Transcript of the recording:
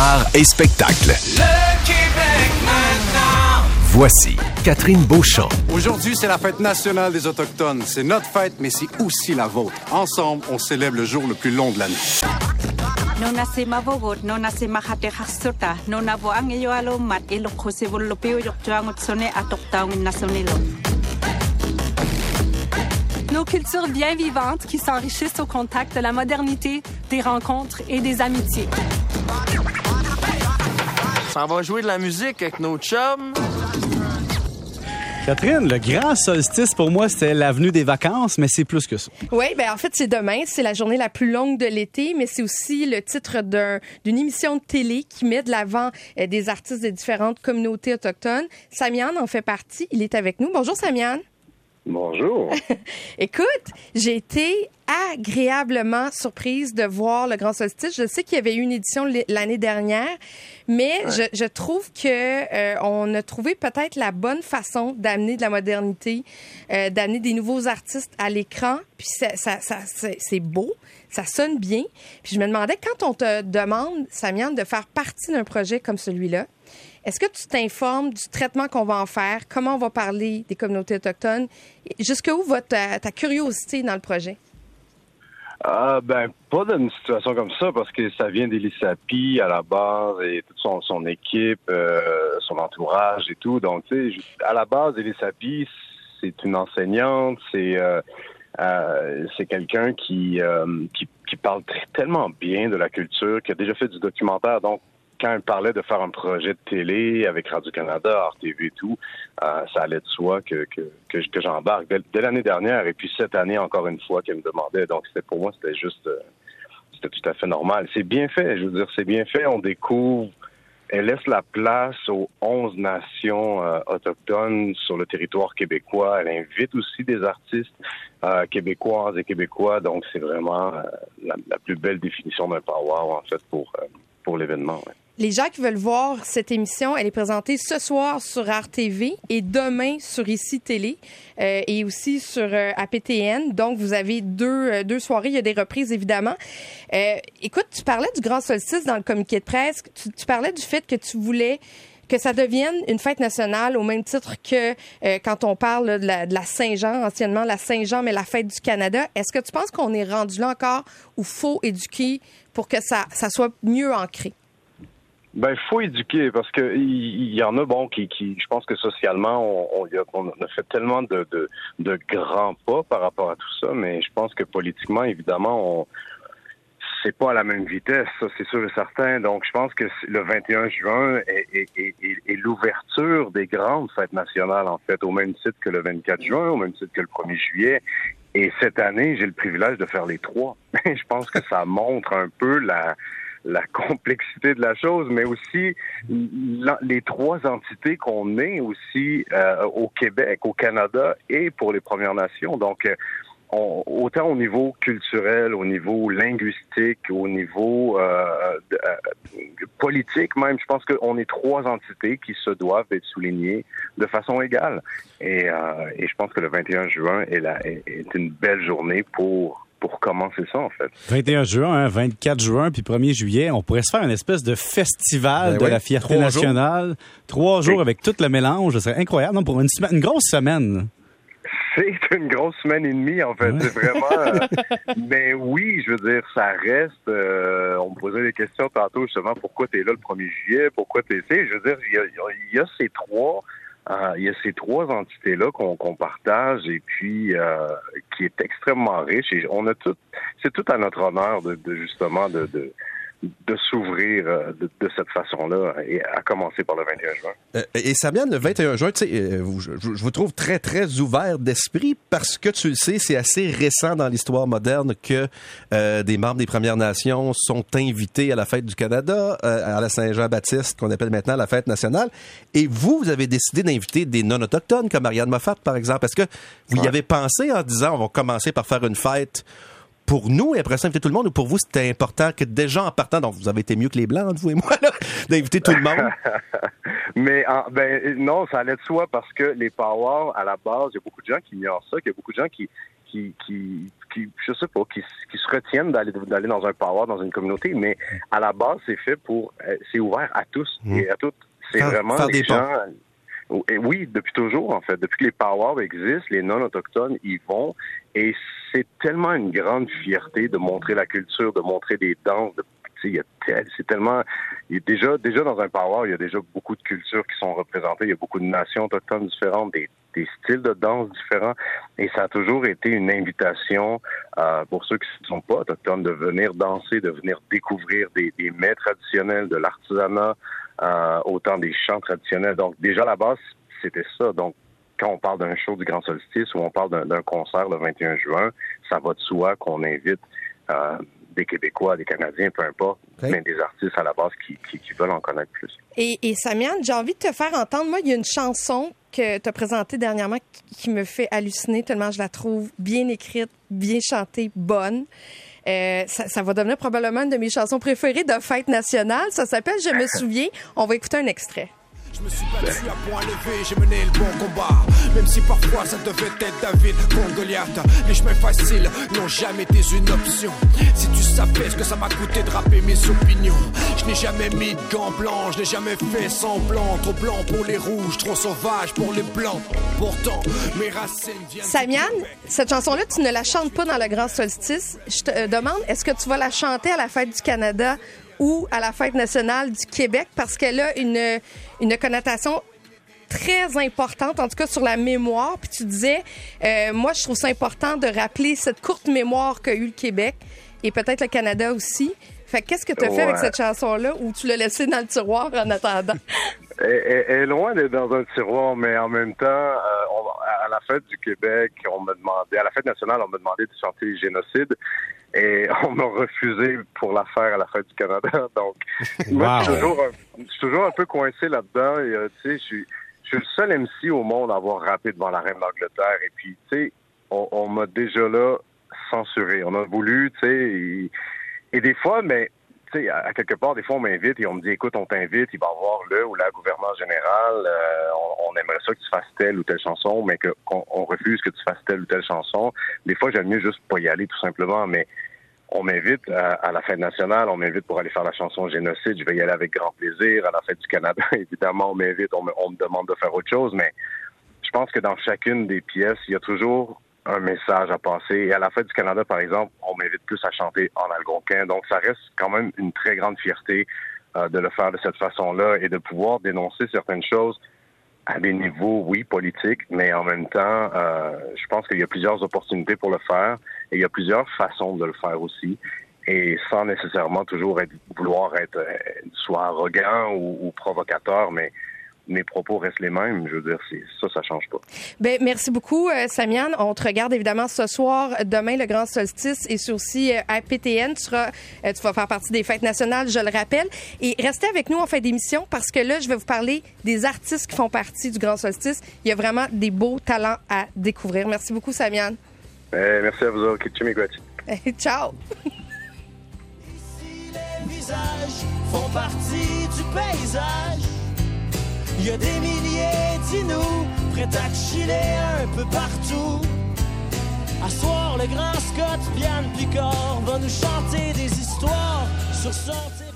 art et spectacle. Le Québec maintenant. Voici Catherine Beauchamp. Aujourd'hui, c'est la fête nationale des Autochtones. C'est notre fête, mais c'est aussi la vôtre. Ensemble, on célèbre le jour le plus long de l'année. Nasonelo. Nos cultures bien vivantes qui s'enrichissent au contact de la modernité, des rencontres et des amitiés. Ça va jouer de la musique avec nos chums. Catherine, le grand solstice pour moi, c'était l'avenue des vacances, mais c'est plus que ça. Oui, ben en fait, c'est demain. C'est la journée la plus longue de l'été, mais c'est aussi le titre d'un- d'une émission de télé qui met de l'avant euh, des artistes de différentes communautés autochtones. Samian en fait partie. Il est avec nous. Bonjour, Samian. Bonjour. Écoute, j'ai été agréablement surprise de voir le Grand Solstice. Je sais qu'il y avait eu une édition l'année dernière, mais je, je trouve que euh, on a trouvé peut-être la bonne façon d'amener de la modernité, euh, d'amener des nouveaux artistes à l'écran. Puis ça, ça, ça- c'est c'est beau, ça sonne bien. Puis je me demandais quand on te demande, Samian, de faire partie d'un projet comme celui-là. Est-ce que tu t'informes du traitement qu'on va en faire, comment on va parler des communautés autochtones, jusqu'où va ta, ta curiosité dans le projet? Ah ben pas dans une situation comme ça parce que ça vient d'Elisapi à la base et toute son, son équipe, euh, son entourage et tout. Donc tu sais, à la base Elisapi, c'est une enseignante, c'est euh, euh, c'est quelqu'un qui, euh, qui qui parle tr- tellement bien de la culture, qui a déjà fait du documentaire. Donc quand elle parlait de faire un projet de télé avec Radio-Canada, RTV et tout, euh, ça allait de soi que, que, que, que j'embarque. Dès, l'année dernière et puis cette année encore une fois qu'elle me demandait. Donc c'était pour moi, c'était juste, euh, c'était tout à fait normal. C'est bien fait, je veux dire, c'est bien fait. On découvre, elle laisse la place aux 11 nations euh, autochtones sur le territoire québécois. Elle invite aussi des artistes québécoises et québécois. Donc c'est vraiment la, plus belle définition d'un power en fait pour, pour l'événement. Les gens qui veulent voir cette émission, elle est présentée ce soir sur RTV et demain sur ICI Télé euh, et aussi sur euh, APTN. Donc, vous avez deux, euh, deux soirées. Il y a des reprises, évidemment. Euh, écoute, tu parlais du Grand Solstice dans le communiqué de presse. Tu, tu parlais du fait que tu voulais que ça devienne une fête nationale au même titre que euh, quand on parle de la, la Saint-Jean, anciennement la Saint-Jean, mais la fête du Canada. Est-ce que tu penses qu'on est rendu là encore où faut éduquer pour que ça, ça soit mieux ancré? Ben, faut éduquer parce que il y, en a bon qui, qui je pense que socialement on, on, a, on a fait tellement de, de, de grands pas par rapport à tout ça, mais je pense que politiquement évidemment on c'est pas à la même vitesse, ça c'est sûr et certain. Donc je pense que le 21 juin est, est, est, est l'ouverture des grandes fêtes nationales en fait, au même titre que le 24 juin, au même titre que le 1er juillet. Et cette année, j'ai le privilège de faire les trois. je pense que ça montre un peu la la complexité de la chose, mais aussi les trois entités qu'on est aussi euh, au Québec, au Canada et pour les Premières Nations. Donc, euh, autant au niveau culturel, au niveau linguistique, au niveau euh, euh, politique même, je pense qu'on est trois entités qui se doivent être soulignées de façon égale. Et, euh, et je pense que le 21 juin est, la- est une belle journée pour pour commencer ça en fait. 21 juin, hein, 24 juin, puis 1er juillet, on pourrait se faire une espèce de festival Ben de oui, la fierté trois jours. nationale. Trois jours avec tout le mélange, ce serait incroyable. Non, pour une, semaine, une grosse semaine. C'est une grosse semaine et demie, en fait. C'est vraiment. euh, mais oui, je veux dire, ça reste. euh, on me posait des questions tantôt, justement, pourquoi tu es là le 1er juillet, pourquoi tu es. Je veux dire, y y il y a ces trois. Euh, il y a ces trois entités-là qu'on qu'on partage et puis euh, qui est extrêmement riche. Et on a tout, c'est tout à notre honneur de, de justement de, de, de s'ouvrir euh, de, de cette façon-là et à commencer par le 21 juin. Euh, et Samian, le 21 juin, tu sais, euh, vous- je, je vous trouve très, très ouvert d'esprit parce que tu le sais, c'est assez récent dans l'histoire moderne que euh, des membres des Premières Nations sont invités à la fête du Canada, euh, à la Saint-Jean-Baptiste, qu'on appelle maintenant la fête nationale. Et vous, vous avez décidé d'inviter des non-autochtones comme Marianne Moffat, par exemple. Est-ce que vous y avez pensé en disant, on va commencer par faire une fête pour nous et après ça inviter tout le monde ou pour vous c'était important que déjà en partant donc vous avez été mieux que les blancs vous et moi d'inviter tout le monde? Mais en- ben non, ça allait de soi parce que les powwows, à la base, il y a beaucoup de gens qui ignorent ça, qu'il y a beaucoup de gens qui qui, qui qui, je sais pas, qui, qui se retiennent d'aller d'aller dans un power, dans une communauté, mais à la base, c'est fait pour, euh, c'est ouvert à tous Mm. et à toutes. C'est vraiment faire des gens. Oui, depuis toujours, en fait. Depuis que les powwows existent, les non-autochtones y vont. Et c'est tellement une grande fierté de montrer la culture, de montrer des danses. De, c'est tellement. déjà, déjà dans un powwow, il y a déjà beaucoup de cultures qui sont représentées. Il y a beaucoup de nations autochtones différentes, des, des styles de danse différents. Et ça a toujours été une invitation euh, pour ceux qui ne sont pas autochtones de venir danser, de venir découvrir des, des mets traditionnels, de l'artisanat, euh, autant des chants traditionnels. Donc déjà à la base, c'était ça. Donc quand on parle d'un show du Grand Solstice ou on parle d'un- concert le 21 juin, ça va de soi qu'on invite euh, des Québécois, des Canadiens, peu importe, mais des artistes à la base qui, qui, qui veulent en connaître plus. Et, et Samian, j'ai envie de te faire entendre. Moi, il y a une chanson que tu as présentée dernièrement qui, qui me fait halluciner tellement je la trouve bien écrite, bien chantée, bonne. Euh, ça, ça va devenir probablement une de mes chansons préférées de fête nationale. Ça s'appelle Je me souviens. On va écouter un extrait. Je me suis battu à point levé, j'ai mené le bon combat. Même si parfois ça devait être David contre Goliath. Les chemins faciles n'ont jamais été une option. Si tu savais ce que ça m'a coûté de rapper mes opinions. Je n'ai jamais mis de gants blancs, je n'ai jamais fait semblant. Trop blanc pour les rouges, trop sauvage pour les blancs. Pourtant, mes racines viennent. Samian, cette chanson-là, tu ne la chantes pas dans le Grand Solstice. Je te euh, demande, est-ce que tu vas la chanter à la fête du Canada ou à la fête nationale du Québec? Parce qu'elle a une, une connotation très importante, en tout cas sur la mémoire. Puis tu disais, euh, moi, je trouve ça important de rappeler cette courte mémoire qu'a eu le Québec et peut-être le Canada aussi. Fait que qu'est-ce que tu as fait avec cette chanson-là ou tu l'as laissée dans le tiroir en attendant? Elle, est loin d'être dans un tiroir, mais en même temps, la fête du Québec, on m'a demandé, à la fête nationale, on m'a demandé de chanter Génocide. Et on m'a refusé pour la faire à la fête du Canada. Donc, moi, je suis toujours, un- je suis toujours un peu coincé là-dedans. Et, euh, tu sais, je suis, je suis le seul MC au monde à avoir rappé devant la reine d'Angleterre. Et puis, tu sais, on, on m'a déjà là censuré. On a voulu, tu sais, et, et des fois, mais tu sais, à, quelque part, des fois, on m'invite et on me dit, écoute, on t'invite, il va y avoir le ou la gouverneur générale, euh, on, on aimerait ça que tu fasses telle ou telle chanson, mais qu'on on refuse que tu fasses telle ou telle chanson. Des fois, j'aime mieux juste pas y aller, tout simplement, mais on m'invite à, à la fête nationale, on m'invite pour aller faire la chanson Génocide, je vais y aller avec grand plaisir. À la fête du Canada, évidemment, on m'invite, on on me demande de faire autre chose, mais je pense que dans chacune des pièces, il y a toujours un message à passer. Et à la fête du Canada, par exemple, on m'invite plus à chanter en algonquin. Donc, ça reste quand même une très grande fierté euh, de le faire de cette façon-là et de pouvoir dénoncer certaines choses à des niveaux, oui, politiques, mais en même temps, euh, je pense qu'il y a plusieurs opportunités pour le faire et il y a plusieurs façons de le faire aussi. Et sans nécessairement toujours être, vouloir être euh, soit arrogant ou, ou provocateur, mais mes propos restent les mêmes. Je veux dire, c'est, ça, ça change pas. Ben, merci beaucoup, euh, Samian. On te regarde évidemment ce soir, demain, le grand solstice, et sur aussi euh, à PTN. Tu, seras, euh, tu vas faire partie des fêtes nationales, je le rappelle. Et restez avec nous en fin d'émission parce que là, je vais vous parler des artistes qui font partie du grand solstice. Il y a vraiment des beaux talents à découvrir. Merci beaucoup, Samian. Eh, merci à vous autres. Ciao. Si les visages font partie du paysage, il y a des milliers d'inous prêts à chiller un peu partout. À soir, le grand Scott, Vianne Picard va nous chanter des histoires sur son